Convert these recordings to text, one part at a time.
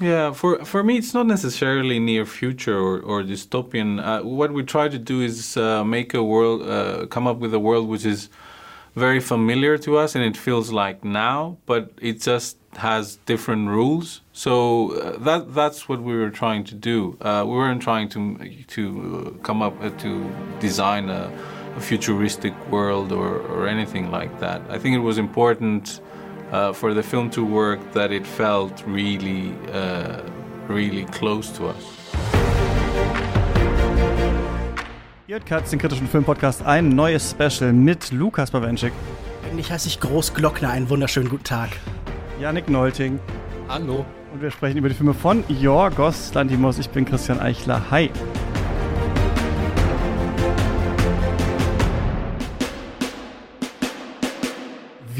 Yeah, for for me, it's not necessarily near future or, or dystopian. Uh, what we try to do is uh, make a world, uh, come up with a world which is very familiar to us, and it feels like now, but it just has different rules. So uh, that that's what we were trying to do. Uh, we weren't trying to to come up uh, to design a, a futuristic world or, or anything like that. I think it was important uh, for the film to work that it felt really, uh, really close to us. Ihr hört Katz, den kritischen Filmpodcast, ein neues Special mit Lukas Bawenschik. Eigentlich heiße ich Groß Glockner. Einen wunderschönen guten Tag. Janik Nolting. Hallo. Und wir sprechen über die Filme von Jorgos Lantimos. Ich bin Christian Eichler. Hi.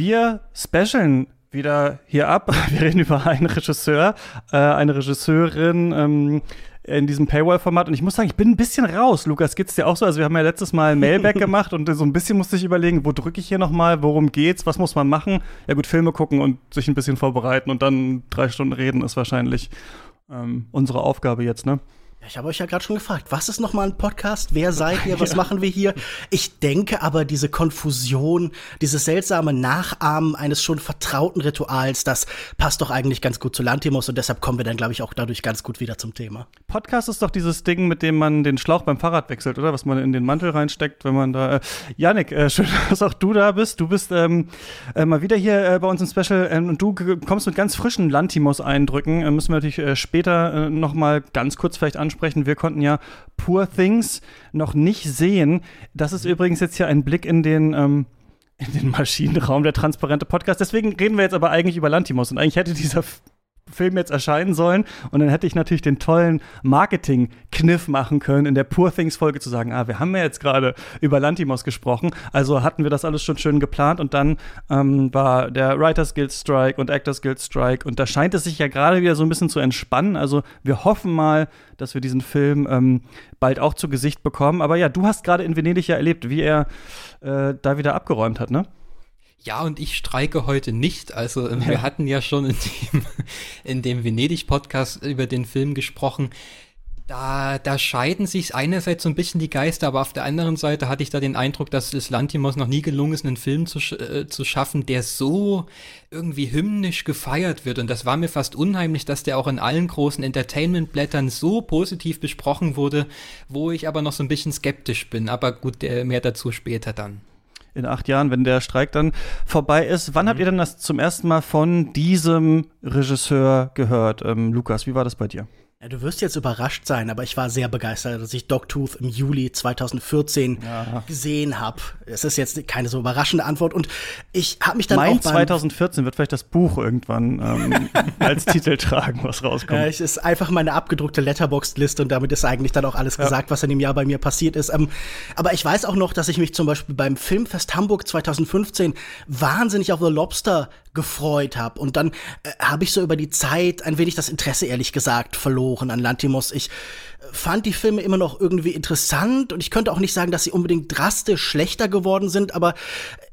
Wir specialen wieder hier ab. Wir reden über einen Regisseur, äh, eine Regisseurin ähm, in diesem Paywall-Format. Und ich muss sagen, ich bin ein bisschen raus. Lukas, geht's dir auch so? Also wir haben ja letztes Mal Mailback gemacht und so ein bisschen musste ich überlegen, wo drücke ich hier nochmal, worum geht's, was muss man machen? Ja gut, Filme gucken und sich ein bisschen vorbereiten und dann drei Stunden reden ist wahrscheinlich ähm, unsere Aufgabe jetzt, ne? Ich habe euch ja gerade schon gefragt, was ist nochmal ein Podcast? Wer seid ihr? Was ja. machen wir hier? Ich denke aber, diese Konfusion, dieses seltsame Nachahmen eines schon vertrauten Rituals, das passt doch eigentlich ganz gut zu Lantimos und deshalb kommen wir dann, glaube ich, auch dadurch ganz gut wieder zum Thema. Podcast ist doch dieses Ding, mit dem man den Schlauch beim Fahrrad wechselt, oder? Was man in den Mantel reinsteckt, wenn man da. Äh, Janik, äh, schön, dass auch du da bist. Du bist ähm, äh, mal wieder hier äh, bei uns im Special ähm, und du kommst mit ganz frischen Lantimos-Eindrücken. Äh, müssen wir natürlich äh, später äh, noch mal ganz kurz vielleicht ansprechen ansprechen. Wir konnten ja Poor Things noch nicht sehen. Das ist übrigens jetzt hier ein Blick in den ähm, in den Maschinenraum, der transparente Podcast. Deswegen reden wir jetzt aber eigentlich über Lantimos. Und eigentlich hätte dieser Film jetzt erscheinen sollen. Und dann hätte ich natürlich den tollen Marketing-Kniff machen können, in der Poor Things-Folge zu sagen, ah, wir haben ja jetzt gerade über Lantimos gesprochen, also hatten wir das alles schon schön geplant und dann ähm, war der Writers Guild Strike und Actors Guild Strike und da scheint es sich ja gerade wieder so ein bisschen zu entspannen. Also wir hoffen mal, dass wir diesen Film ähm, bald auch zu Gesicht bekommen. Aber ja, du hast gerade in Venedig ja erlebt, wie er äh, da wieder abgeräumt hat, ne? Ja, und ich streike heute nicht. Also ja. wir hatten ja schon in dem, in dem Venedig-Podcast über den Film gesprochen. Da, da scheiden sich einerseits so ein bisschen die Geister, aber auf der anderen Seite hatte ich da den Eindruck, dass es Lantimos noch nie gelungen ist, einen Film zu, äh, zu schaffen, der so irgendwie hymnisch gefeiert wird. Und das war mir fast unheimlich, dass der auch in allen großen Entertainment-Blättern so positiv besprochen wurde, wo ich aber noch so ein bisschen skeptisch bin. Aber gut, mehr dazu später dann in acht Jahren, wenn der Streik dann vorbei ist. Wann mhm. habt ihr denn das zum ersten Mal von diesem Regisseur gehört? Ähm, Lukas, wie war das bei dir? Ja, du wirst jetzt überrascht sein, aber ich war sehr begeistert, dass ich Dogtooth im Juli 2014 ja. gesehen habe. Es ist jetzt keine so überraschende Antwort und ich habe mich dann mein auch 2014 wird vielleicht das Buch irgendwann ähm, als Titel tragen, was rauskommt. Ja, es ist einfach meine abgedruckte Letterboxd-Liste und damit ist eigentlich dann auch alles ja. gesagt, was in dem Jahr bei mir passiert ist. Ähm, aber ich weiß auch noch, dass ich mich zum Beispiel beim Filmfest Hamburg 2015 wahnsinnig auf The Lobster gefreut habe. Und dann äh, habe ich so über die Zeit ein wenig das Interesse, ehrlich gesagt, verloren an Lantimos. Ich äh, fand die Filme immer noch irgendwie interessant und ich könnte auch nicht sagen, dass sie unbedingt drastisch schlechter geworden sind, aber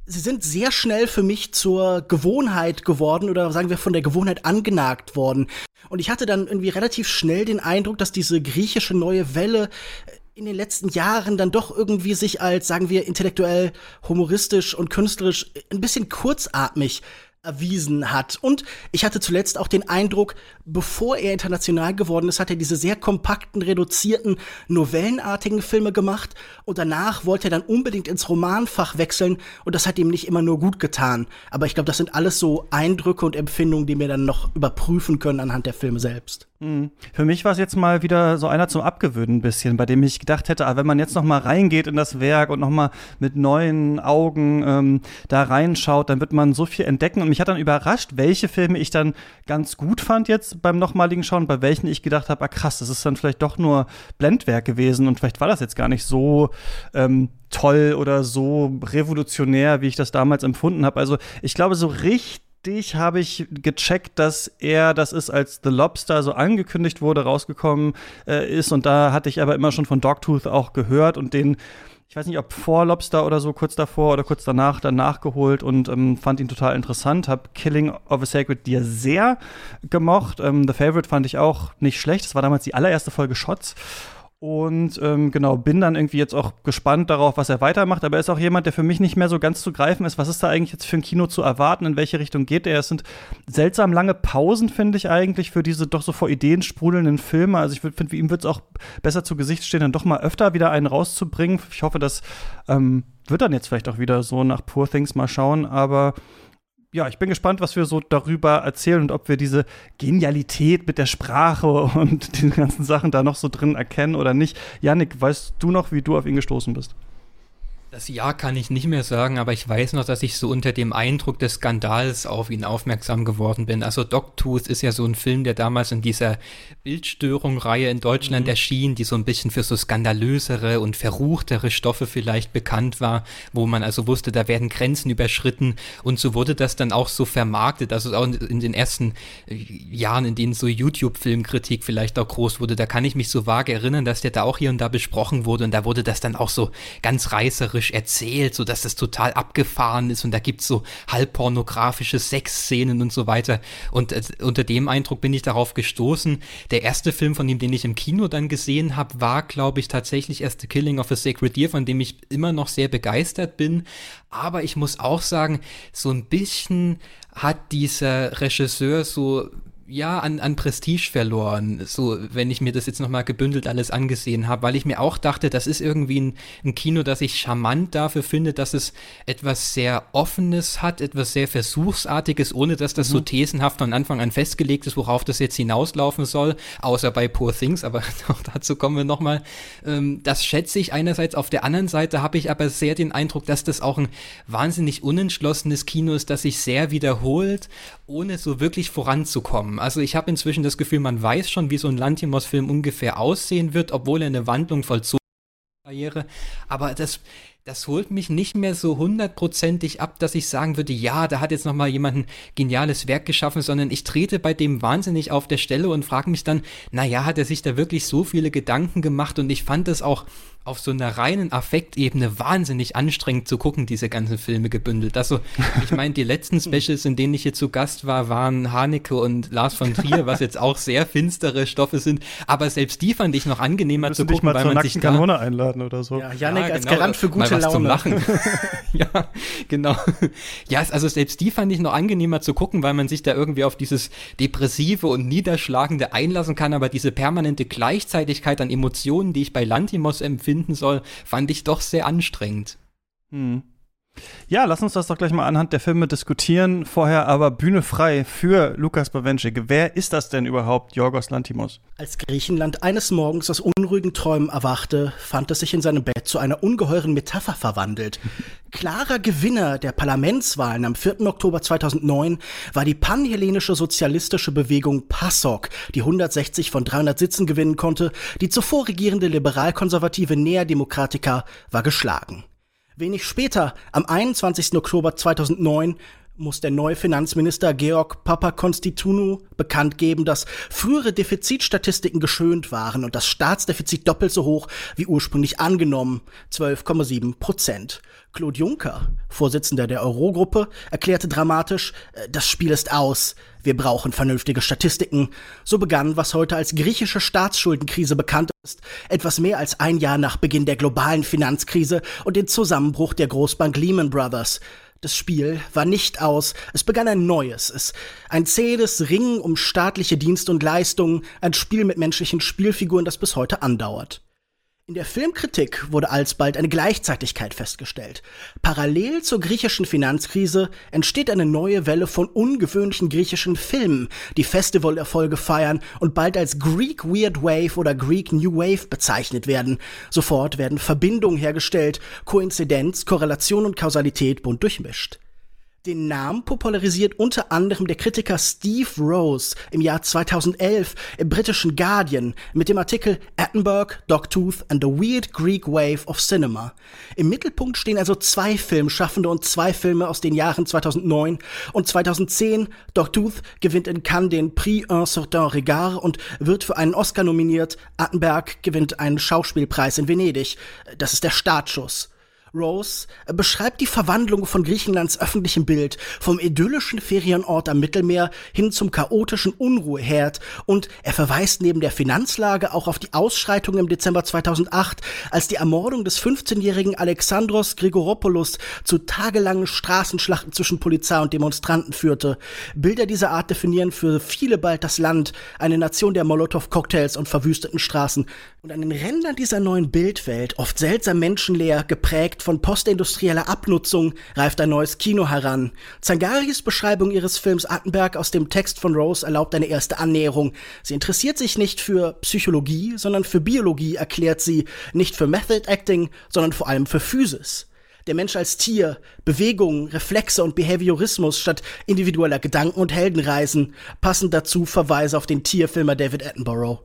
sie sind sehr schnell für mich zur Gewohnheit geworden oder sagen wir von der Gewohnheit angenagt worden. Und ich hatte dann irgendwie relativ schnell den Eindruck, dass diese griechische neue Welle äh, in den letzten Jahren dann doch irgendwie sich als, sagen wir, intellektuell, humoristisch und künstlerisch ein bisschen kurzatmig erwiesen hat. Und ich hatte zuletzt auch den Eindruck, bevor er international geworden ist, hat er diese sehr kompakten, reduzierten, novellenartigen Filme gemacht und danach wollte er dann unbedingt ins Romanfach wechseln und das hat ihm nicht immer nur gut getan. Aber ich glaube, das sind alles so Eindrücke und Empfindungen, die wir dann noch überprüfen können anhand der Filme selbst. Mhm. Für mich war es jetzt mal wieder so einer zum Abgewöhnen ein bisschen, bei dem ich gedacht hätte, ah, wenn man jetzt noch mal reingeht in das Werk und noch mal mit neuen Augen ähm, da reinschaut, dann wird man so viel entdecken. Und mich hat dann überrascht, welche Filme ich dann ganz gut fand jetzt beim nochmaligen Schauen, bei welchen ich gedacht habe, ah krass, das ist dann vielleicht doch nur Blendwerk gewesen und vielleicht war das jetzt gar nicht so ähm, toll oder so revolutionär, wie ich das damals empfunden habe. Also ich glaube, so richtig habe ich gecheckt, dass er das ist, als The Lobster so angekündigt wurde, rausgekommen äh, ist. Und da hatte ich aber immer schon von Dogtooth auch gehört und den ich weiß nicht, ob vor Lobster oder so, kurz davor oder kurz danach, dann nachgeholt und ähm, fand ihn total interessant. Hab Killing of a Sacred Deer sehr gemocht. Ähm, The Favorite fand ich auch nicht schlecht. Das war damals die allererste Folge Shots. Und ähm, genau, bin dann irgendwie jetzt auch gespannt darauf, was er weitermacht. Aber er ist auch jemand, der für mich nicht mehr so ganz zu greifen ist. Was ist da eigentlich jetzt für ein Kino zu erwarten? In welche Richtung geht er? Es sind seltsam lange Pausen, finde ich eigentlich, für diese doch so vor Ideen sprudelnden Filme. Also ich finde, ihm wird es auch besser zu Gesicht stehen, dann doch mal öfter wieder einen rauszubringen. Ich hoffe, das ähm, wird dann jetzt vielleicht auch wieder so nach Poor Things mal schauen. Aber ja, ich bin gespannt, was wir so darüber erzählen und ob wir diese Genialität mit der Sprache und den ganzen Sachen da noch so drin erkennen oder nicht. Yannick, weißt du noch, wie du auf ihn gestoßen bist? Das Jahr kann ich nicht mehr sagen, aber ich weiß noch, dass ich so unter dem Eindruck des Skandals auf ihn aufmerksam geworden bin. Also Dogtooth ist ja so ein Film, der damals in dieser Bildstörung-Reihe in Deutschland mhm. erschien, die so ein bisschen für so skandalösere und verruchtere Stoffe vielleicht bekannt war, wo man also wusste, da werden Grenzen überschritten und so wurde das dann auch so vermarktet. Also auch in den ersten äh, Jahren, in denen so YouTube-Filmkritik vielleicht auch groß wurde, da kann ich mich so vage erinnern, dass der da auch hier und da besprochen wurde und da wurde das dann auch so ganz reißerisch erzählt, erzählt, so dass das total abgefahren ist und da gibt's so halbpornografische Sexszenen und so weiter. Und äh, unter dem Eindruck bin ich darauf gestoßen. Der erste Film von ihm, den ich im Kino dann gesehen habe, war, glaube ich, tatsächlich erst The Killing of a Sacred Deer, von dem ich immer noch sehr begeistert bin. Aber ich muss auch sagen, so ein bisschen hat dieser Regisseur so ja, an, an Prestige verloren, so wenn ich mir das jetzt nochmal gebündelt alles angesehen habe, weil ich mir auch dachte, das ist irgendwie ein, ein, Kino, das ich charmant dafür finde, dass es etwas sehr Offenes hat, etwas sehr Versuchsartiges, ohne dass das mhm. so thesenhaft von Anfang an festgelegt ist, worauf das jetzt hinauslaufen soll, außer bei Poor Things, aber auch dazu kommen wir nochmal. Ähm, das schätze ich einerseits, auf der anderen Seite habe ich aber sehr den Eindruck, dass das auch ein wahnsinnig unentschlossenes Kino ist, das sich sehr wiederholt, ohne so wirklich voranzukommen. Also ich habe inzwischen das Gefühl, man weiß schon, wie so ein Lantimos-Film ungefähr aussehen wird, obwohl er eine Wandlung vollzogen Karriere. Aber das, das holt mich nicht mehr so hundertprozentig ab, dass ich sagen würde, ja, da hat jetzt noch mal jemand ein geniales Werk geschaffen, sondern ich trete bei dem wahnsinnig auf der Stelle und frage mich dann, naja, hat er sich da wirklich so viele Gedanken gemacht und ich fand das auch auf so einer reinen Affektebene wahnsinnig anstrengend zu gucken, diese ganzen Filme gebündelt. Also, ich meine, die letzten Specials, in denen ich hier zu Gast war, waren Haneke und Lars von Trier, was jetzt auch sehr finstere Stoffe sind. Aber selbst die fand ich noch angenehmer zu gucken, weil man sich da Kanone einladen oder so. Ja, Janik ja, als genau, Garant für gute Laune. Zum Lachen. ja, genau. Ja, also selbst die fand ich noch angenehmer zu gucken, weil man sich da irgendwie auf dieses depressive und niederschlagende einlassen kann, aber diese permanente Gleichzeitigkeit an Emotionen, die ich bei Lantimos empfinde, finden soll, fand ich doch sehr anstrengend. Hm. Ja, lass uns das doch gleich mal anhand der Filme diskutieren. Vorher aber Bühne frei für Lukas Bawenschik. Wer ist das denn überhaupt, Jorgos Lantimos? Als Griechenland eines Morgens aus unruhigen Träumen erwachte, fand es sich in seinem Bett zu einer ungeheuren Metapher verwandelt. Klarer Gewinner der Parlamentswahlen am 4. Oktober 2009 war die panhellenische sozialistische Bewegung PASOK, die 160 von 300 Sitzen gewinnen konnte. Die zuvor regierende liberal-konservative Nea Demokratica war geschlagen. Wenig später, am 21. Oktober 2009, muss der neue Finanzminister Georg Papakonstitunu bekannt geben, dass frühere Defizitstatistiken geschönt waren und das Staatsdefizit doppelt so hoch wie ursprünglich angenommen, 12,7 Prozent. Claude Juncker, Vorsitzender der Eurogruppe, erklärte dramatisch, äh, das Spiel ist aus, wir brauchen vernünftige Statistiken. So begann, was heute als griechische Staatsschuldenkrise bekannt ist, etwas mehr als ein Jahr nach Beginn der globalen Finanzkrise und dem Zusammenbruch der Großbank Lehman Brothers. Das Spiel war nicht aus, es begann ein neues, es ein zähes Ringen um staatliche Dienste und Leistungen, ein Spiel mit menschlichen Spielfiguren, das bis heute andauert. In der Filmkritik wurde alsbald eine Gleichzeitigkeit festgestellt. Parallel zur griechischen Finanzkrise entsteht eine neue Welle von ungewöhnlichen griechischen Filmen, die Festivalerfolge feiern und bald als Greek Weird Wave oder Greek New Wave bezeichnet werden. Sofort werden Verbindungen hergestellt, Koinzidenz, Korrelation und Kausalität bunt durchmischt. Den Namen popularisiert unter anderem der Kritiker Steve Rose im Jahr 2011 im britischen Guardian mit dem Artikel Attenborough, Dogtooth and the Weird Greek Wave of Cinema. Im Mittelpunkt stehen also zwei Filmschaffende und zwei Filme aus den Jahren 2009 und 2010. Dogtooth gewinnt in Cannes den Prix Un Certain Regard und wird für einen Oscar nominiert. Attenberg gewinnt einen Schauspielpreis in Venedig. Das ist der Startschuss. Rose beschreibt die Verwandlung von Griechenlands öffentlichem Bild vom idyllischen Ferienort am Mittelmeer hin zum chaotischen Unruheherd und er verweist neben der Finanzlage auch auf die Ausschreitungen im Dezember 2008, als die Ermordung des 15-jährigen Alexandros Grigoropoulos zu tagelangen Straßenschlachten zwischen Polizei und Demonstranten führte. Bilder dieser Art definieren für viele bald das Land, eine Nation der Molotow-Cocktails und verwüsteten Straßen. Und an den Rändern dieser neuen Bildwelt, oft seltsam menschenleer, geprägt von postindustrieller Abnutzung reift ein neues Kino heran. Zangaris Beschreibung ihres Films Attenberg aus dem Text von Rose erlaubt eine erste Annäherung. Sie interessiert sich nicht für Psychologie, sondern für Biologie, erklärt sie, nicht für Method Acting, sondern vor allem für Physis. Der Mensch als Tier, Bewegung, Reflexe und Behaviorismus statt individueller Gedanken und Heldenreisen, passend dazu Verweise auf den Tierfilmer David Attenborough.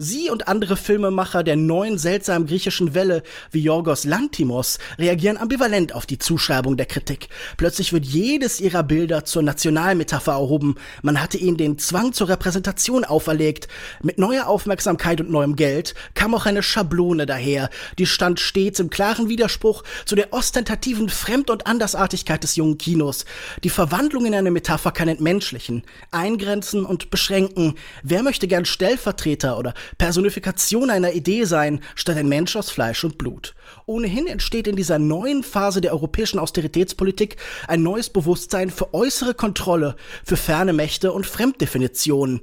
Sie und andere Filmemacher der neuen seltsamen griechischen Welle wie Yorgos Lantimos reagieren ambivalent auf die Zuschreibung der Kritik. Plötzlich wird jedes ihrer Bilder zur Nationalmetapher erhoben. Man hatte ihnen den Zwang zur Repräsentation auferlegt. Mit neuer Aufmerksamkeit und neuem Geld kam auch eine Schablone daher. Die stand stets im klaren Widerspruch zu der ostentativen Fremd- und Andersartigkeit des jungen Kinos. Die Verwandlung in eine Metapher kann entmenschlichen, eingrenzen und beschränken. Wer möchte gern Stellvertreter oder Personifikation einer Idee sein, statt ein Mensch aus Fleisch und Blut. Ohnehin entsteht in dieser neuen Phase der europäischen Austeritätspolitik ein neues Bewusstsein für äußere Kontrolle, für ferne Mächte und Fremddefinitionen.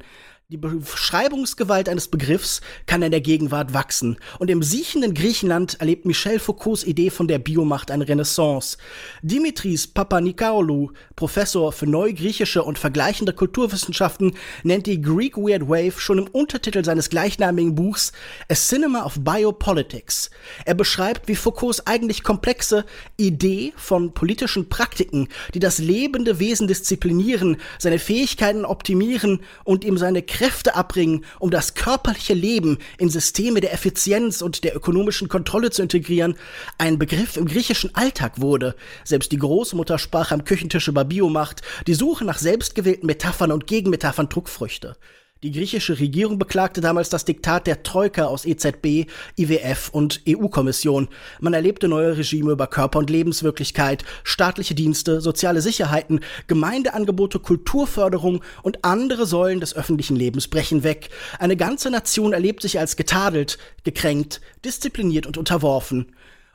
Die Beschreibungsgewalt eines Begriffs kann in der Gegenwart wachsen. Und im siechenden Griechenland erlebt Michel Foucaults Idee von der Biomacht eine Renaissance. Dimitris Papanikaolu, Professor für neugriechische und vergleichende Kulturwissenschaften, nennt die Greek Weird Wave schon im Untertitel seines gleichnamigen Buchs A Cinema of Biopolitics. Er beschreibt, wie Foucaults eigentlich komplexe Idee von politischen Praktiken, die das lebende Wesen disziplinieren, seine Fähigkeiten optimieren und ihm seine Kräfte abbringen, um das körperliche Leben in Systeme der Effizienz und der ökonomischen Kontrolle zu integrieren, ein Begriff im griechischen Alltag wurde. Selbst die Großmutter sprach am Küchentisch über Biomacht, die Suche nach selbstgewählten Metaphern und Gegenmetaphern trug Früchte. Die griechische Regierung beklagte damals das Diktat der Troika aus EZB, IWF und EU-Kommission. Man erlebte neue Regime über Körper- und Lebenswirklichkeit, staatliche Dienste, soziale Sicherheiten, Gemeindeangebote, Kulturförderung und andere Säulen des öffentlichen Lebens brechen weg. Eine ganze Nation erlebt sich als getadelt, gekränkt, diszipliniert und unterworfen.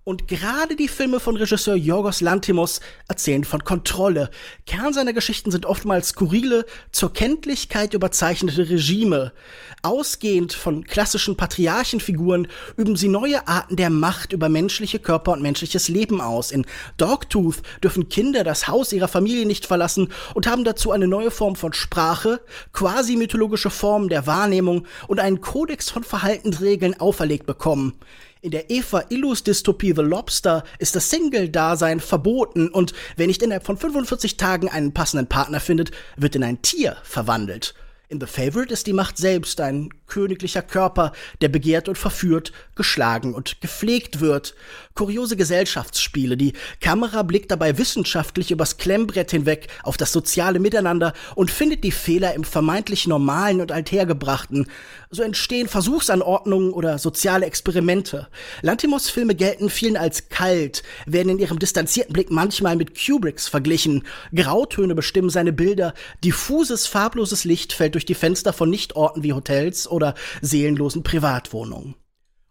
Und gerade die Filme von Regisseur Yorgos Lantimos erzählen von Kontrolle. Kern seiner Geschichten sind oftmals skurrile, zur Kenntlichkeit überzeichnete Regime. Ausgehend von klassischen Patriarchenfiguren üben sie neue Arten der Macht über menschliche Körper und menschliches Leben aus. In Dogtooth dürfen Kinder das Haus ihrer Familie nicht verlassen und haben dazu eine neue Form von Sprache, quasi mythologische Formen der Wahrnehmung und einen Kodex von Verhaltensregeln auferlegt bekommen. In der Eva Illus Dystopie The Lobster ist das Single-Dasein verboten und wer nicht innerhalb von 45 Tagen einen passenden Partner findet, wird in ein Tier verwandelt. In The Favorite ist die Macht selbst ein königlicher Körper, der begehrt und verführt, geschlagen und gepflegt wird. Kuriose Gesellschaftsspiele, die Kamera blickt dabei wissenschaftlich übers Klemmbrett hinweg auf das soziale Miteinander und findet die Fehler im vermeintlich Normalen und Althergebrachten. So entstehen Versuchsanordnungen oder soziale Experimente. Lantimos Filme gelten vielen als kalt, werden in ihrem distanzierten Blick manchmal mit Kubricks verglichen. Grautöne bestimmen seine Bilder, diffuses, farbloses Licht fällt durch die Fenster von Nichtorten wie Hotels oder seelenlosen Privatwohnungen.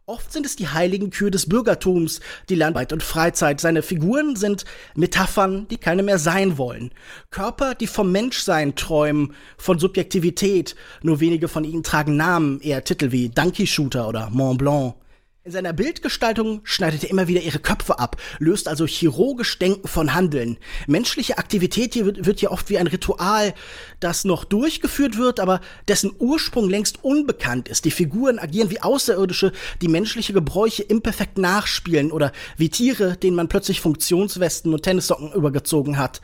Oft sind es die heiligen Kühe des Bürgertums, die Landarbeit und Freizeit. Seine Figuren sind Metaphern, die keine mehr sein wollen. Körper, die vom Menschsein träumen, von Subjektivität. Nur wenige von ihnen tragen Namen, eher Titel wie Donkey Shooter oder Mont Blanc. In seiner Bildgestaltung schneidet er immer wieder ihre Köpfe ab, löst also chirurgisch Denken von Handeln. Menschliche Aktivität hier wird, wird hier oft wie ein Ritual, das noch durchgeführt wird, aber dessen Ursprung längst unbekannt ist. Die Figuren agieren wie Außerirdische, die menschliche Gebräuche imperfekt nachspielen oder wie Tiere, denen man plötzlich Funktionswesten und Tennissocken übergezogen hat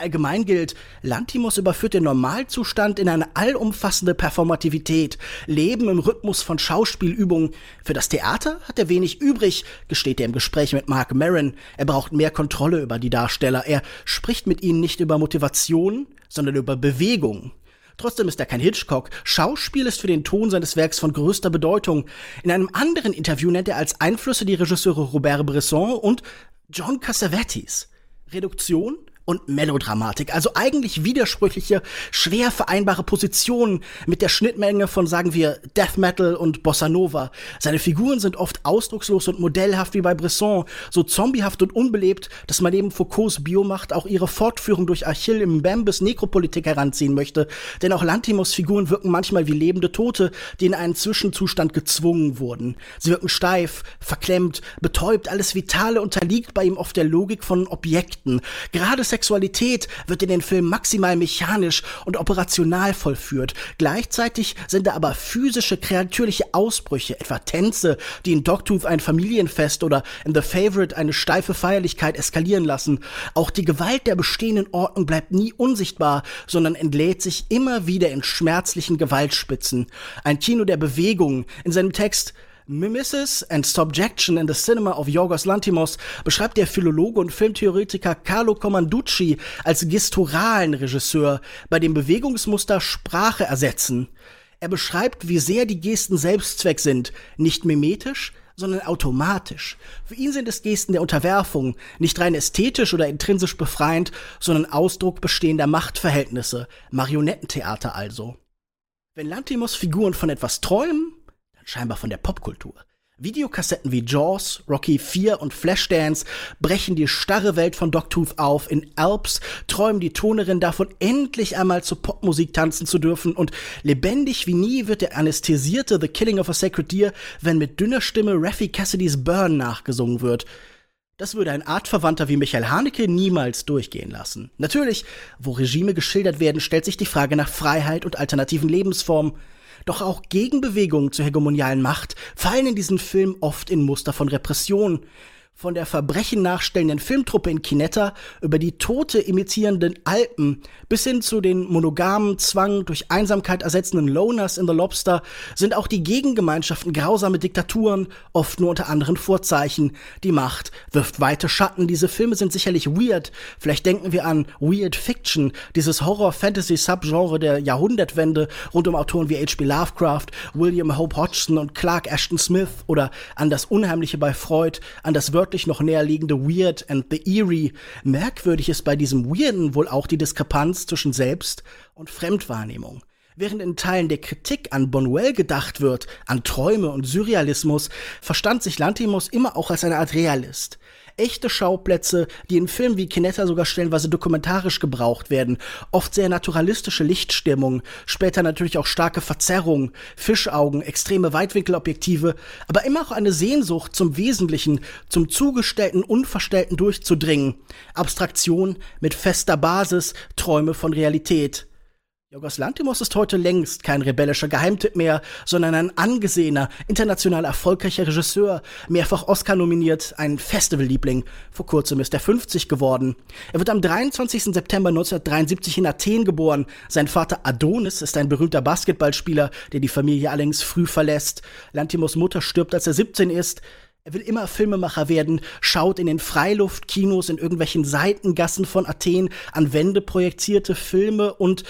allgemein gilt, Lantimos überführt den Normalzustand in eine allumfassende Performativität, Leben im Rhythmus von Schauspielübungen. Für das Theater hat er wenig übrig, gesteht er im Gespräch mit Mark Maron. Er braucht mehr Kontrolle über die Darsteller. Er spricht mit ihnen nicht über Motivation, sondern über Bewegung. Trotzdem ist er kein Hitchcock. Schauspiel ist für den Ton seines Werks von größter Bedeutung. In einem anderen Interview nennt er als Einflüsse die Regisseure Robert Bresson und John Cassavetes. Reduktion und Melodramatik, also eigentlich widersprüchliche, schwer vereinbare Positionen mit der Schnittmenge von, sagen wir, Death Metal und Bossa Nova. Seine Figuren sind oft ausdruckslos und modellhaft wie bei Bresson, so zombiehaft und unbelebt, dass man neben Foucaults Biomacht auch ihre Fortführung durch Achill im Bambus Nekropolitik heranziehen möchte, denn auch Lantimos Figuren wirken manchmal wie lebende Tote, die in einen Zwischenzustand gezwungen wurden. Sie wirken steif, verklemmt, betäubt, alles Vitale unterliegt bei ihm oft der Logik von Objekten. Gerade Sexualität wird in den Film maximal mechanisch und operational vollführt. Gleichzeitig sind da aber physische, kreatürliche Ausbrüche, etwa Tänze, die in Dogtooth ein Familienfest oder in The Favorite eine steife Feierlichkeit eskalieren lassen. Auch die Gewalt der bestehenden Ordnung bleibt nie unsichtbar, sondern entlädt sich immer wieder in schmerzlichen Gewaltspitzen. Ein Kino der Bewegung. In seinem Text Mimesis and Subjection in the Cinema of Yorgos Lantimos beschreibt der Philologe und Filmtheoretiker Carlo Comanducci als gesturalen Regisseur, bei dem Bewegungsmuster Sprache ersetzen. Er beschreibt, wie sehr die Gesten Selbstzweck sind, nicht mimetisch, sondern automatisch. Für ihn sind es Gesten der Unterwerfung, nicht rein ästhetisch oder intrinsisch befreiend, sondern Ausdruck bestehender Machtverhältnisse, Marionettentheater also. Wenn Lantimos Figuren von etwas träumen, scheinbar von der Popkultur. Videokassetten wie Jaws, Rocky 4 und Flashdance brechen die starre Welt von Dogtooth auf. In Alps träumen die Tonerin davon, endlich einmal zur Popmusik tanzen zu dürfen. Und lebendig wie nie wird der anästhesierte The Killing of a Sacred Deer, wenn mit dünner Stimme Raffi Cassidys Burn nachgesungen wird. Das würde ein Artverwandter wie Michael Haneke niemals durchgehen lassen. Natürlich, wo Regime geschildert werden, stellt sich die Frage nach Freiheit und alternativen Lebensformen. Doch auch Gegenbewegungen zur hegemonialen Macht fallen in diesem Film oft in Muster von Repression von der Verbrechen nachstellenden Filmtruppe in Kinetta über die Tote imitierenden Alpen bis hin zu den monogamen Zwang durch Einsamkeit ersetzenden Loners in The Lobster sind auch die Gegengemeinschaften grausame Diktaturen, oft nur unter anderen Vorzeichen. Die Macht wirft weite Schatten. Diese Filme sind sicherlich weird. Vielleicht denken wir an Weird Fiction, dieses Horror-Fantasy-Subgenre der Jahrhundertwende rund um Autoren wie H.P. Lovecraft, William Hope Hodgson und Clark Ashton Smith oder an das Unheimliche bei Freud, an das wörtlich noch näherliegende Weird and the Eerie. Merkwürdig ist bei diesem Weirden wohl auch die Diskrepanz zwischen Selbst- und Fremdwahrnehmung. Während in Teilen der Kritik an Bonwell gedacht wird, an Träume und Surrealismus, verstand sich Lantimos immer auch als eine Art Realist echte Schauplätze, die in Filmen wie Kinetta sogar stellenweise dokumentarisch gebraucht werden, oft sehr naturalistische Lichtstimmung, später natürlich auch starke Verzerrung, Fischaugen, extreme Weitwinkelobjektive, aber immer auch eine Sehnsucht zum Wesentlichen, zum zugestellten, unverstellten durchzudringen, Abstraktion mit fester Basis, Träume von Realität. Jorgos Lantimos ist heute längst kein rebellischer Geheimtipp mehr, sondern ein angesehener, international erfolgreicher Regisseur, mehrfach Oscar nominiert, ein Festivalliebling. Vor kurzem ist er 50 geworden. Er wird am 23. September 1973 in Athen geboren. Sein Vater Adonis ist ein berühmter Basketballspieler, der die Familie allerdings früh verlässt. Lantimos Mutter stirbt, als er 17 ist. Er will immer Filmemacher werden, schaut in den Freiluftkinos in irgendwelchen Seitengassen von Athen an Wände projizierte Filme und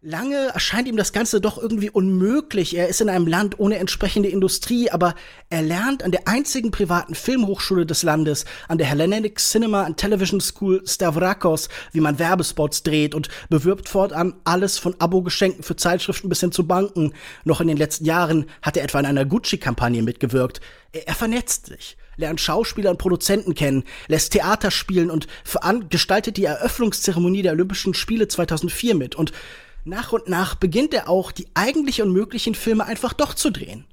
Lange erscheint ihm das Ganze doch irgendwie unmöglich. Er ist in einem Land ohne entsprechende Industrie, aber er lernt an der einzigen privaten Filmhochschule des Landes, an der Hellenic Cinema and Television School Stavrakos, wie man Werbespots dreht und bewirbt fortan alles von Abo-Geschenken für Zeitschriften bis hin zu Banken. Noch in den letzten Jahren hat er etwa in einer Gucci-Kampagne mitgewirkt. Er, er vernetzt sich lernt Schauspieler und Produzenten kennen, lässt Theater spielen und gestaltet die Eröffnungszeremonie der Olympischen Spiele 2004 mit. Und nach und nach beginnt er auch, die eigentlich unmöglichen Filme einfach doch zu drehen.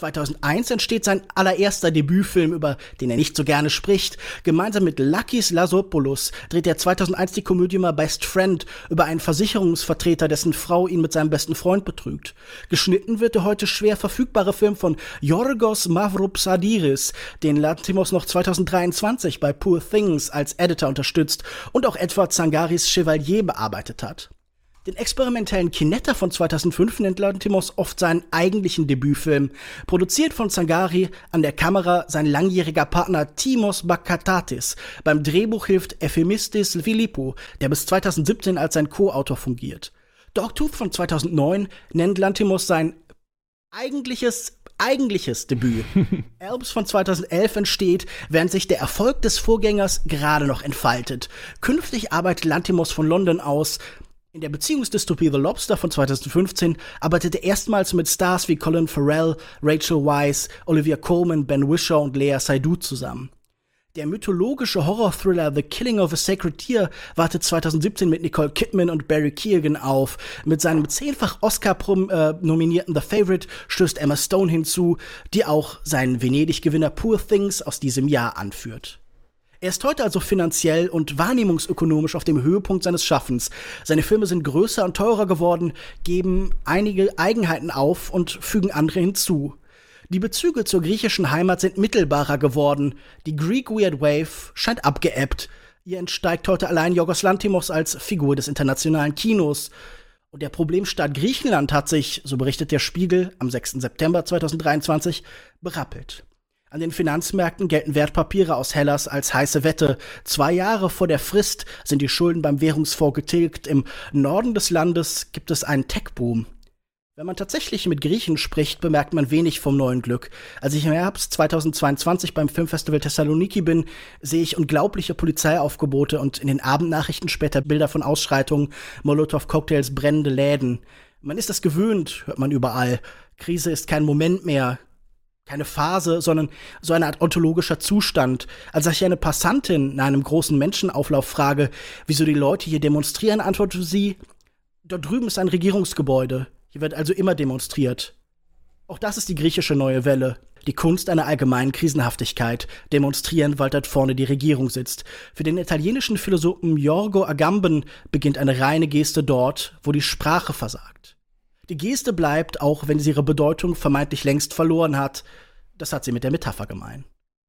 2001 entsteht sein allererster Debütfilm, über den er nicht so gerne spricht. Gemeinsam mit Lakis Lasopoulos dreht er 2001 die Komödie My Best Friend über einen Versicherungsvertreter, dessen Frau ihn mit seinem besten Freund betrügt. Geschnitten wird der heute schwer verfügbare Film von Yorgos Mavropsadiris, den Lantimos noch 2023 bei Poor Things als Editor unterstützt und auch Edward Zangaris Chevalier bearbeitet hat. Den experimentellen Kinetta von 2005 nennt Lantimos oft seinen eigentlichen Debütfilm. Produziert von Zangari, an der Kamera sein langjähriger Partner Timos Bakatatis. Beim Drehbuch hilft Ephemistis Philippou, der bis 2017 als sein Co-Autor fungiert. Dogtooth von 2009 nennt Lantimos sein eigentliches eigentliches Debüt. Alps von 2011 entsteht, während sich der Erfolg des Vorgängers gerade noch entfaltet. Künftig arbeitet Lantimos von London aus. In der Beziehungsdystopie The Lobster von 2015 arbeitete er erstmals mit Stars wie Colin Farrell, Rachel Weisz, Olivia Colman, Ben Wishaw und Lea Seydoux zusammen. Der mythologische Horror-Thriller The Killing of a Sacred Deer wartet 2017 mit Nicole Kidman und Barry Keoghan auf. Mit seinem zehnfach Oscar-nominierten äh, The Favorite stößt Emma Stone hinzu, die auch seinen Venedig-Gewinner Poor Things aus diesem Jahr anführt. Er ist heute also finanziell und wahrnehmungsökonomisch auf dem Höhepunkt seines Schaffens. Seine Filme sind größer und teurer geworden, geben einige Eigenheiten auf und fügen andere hinzu. Die Bezüge zur griechischen Heimat sind mittelbarer geworden. Die Greek Weird Wave scheint abgeebbt. Ihr entsteigt heute allein Yorgos Lantimos als Figur des internationalen Kinos. Und der Problemstaat Griechenland hat sich, so berichtet der Spiegel am 6. September 2023, berappelt. An den Finanzmärkten gelten Wertpapiere aus Hellas als heiße Wette. Zwei Jahre vor der Frist sind die Schulden beim Währungsfonds getilgt. Im Norden des Landes gibt es einen Tech-Boom. Wenn man tatsächlich mit Griechen spricht, bemerkt man wenig vom neuen Glück. Als ich im Herbst 2022 beim Filmfestival Thessaloniki bin, sehe ich unglaubliche Polizeiaufgebote und in den Abendnachrichten später Bilder von Ausschreitungen, Molotow-Cocktails, brennende Läden. Man ist das gewöhnt, hört man überall. Krise ist kein Moment mehr, keine Phase, sondern so eine Art ontologischer Zustand. Als ich eine Passantin in einem großen Menschenauflauf frage, wieso die Leute hier demonstrieren, antwortete sie, dort drüben ist ein Regierungsgebäude. Hier wird also immer demonstriert. Auch das ist die griechische neue Welle. Die Kunst einer allgemeinen Krisenhaftigkeit. Demonstrieren, weil dort vorne die Regierung sitzt. Für den italienischen Philosophen Jorgo Agamben beginnt eine reine Geste dort, wo die Sprache versagt. Die Geste bleibt, auch wenn sie ihre Bedeutung vermeintlich längst verloren hat. Das hat sie mit der Metapher gemein.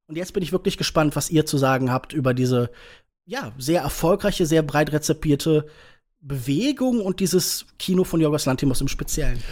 Und jetzt bin ich wirklich gespannt, was ihr zu sagen habt über diese, ja, sehr erfolgreiche, sehr breit rezipierte Bewegung und dieses Kino von Jorgos Lantimos im Speziellen.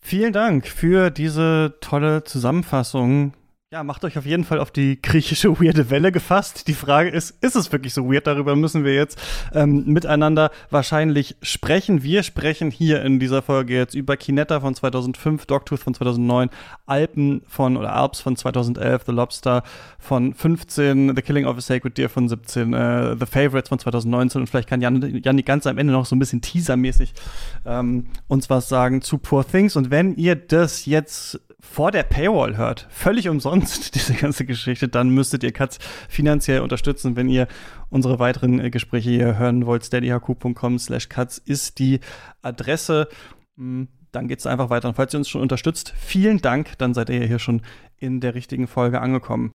Vielen Dank für diese tolle Zusammenfassung ja, macht euch auf jeden Fall auf die griechische weirde Welle gefasst. Die Frage ist, ist es wirklich so weird? Darüber müssen wir jetzt ähm, miteinander wahrscheinlich sprechen. Wir sprechen hier in dieser Folge jetzt über Kinetta von 2005, Dogtooth von 2009, Alpen von oder Alps von 2011, The Lobster von 15, The Killing of a Sacred Deer von 17, äh, The Favorites von 2019 und vielleicht kann Jan, Jan die ganz am Ende noch so ein bisschen teasermäßig ähm, uns was sagen zu Poor Things. Und wenn ihr das jetzt vor der Paywall hört, völlig umsonst diese ganze Geschichte, dann müsstet ihr Katz finanziell unterstützen, wenn ihr unsere weiteren äh, Gespräche hier hören wollt. steadyhq.com slash Katz ist die Adresse. Hm, dann geht es einfach weiter. Und falls ihr uns schon unterstützt, vielen Dank, dann seid ihr hier schon in der richtigen Folge angekommen.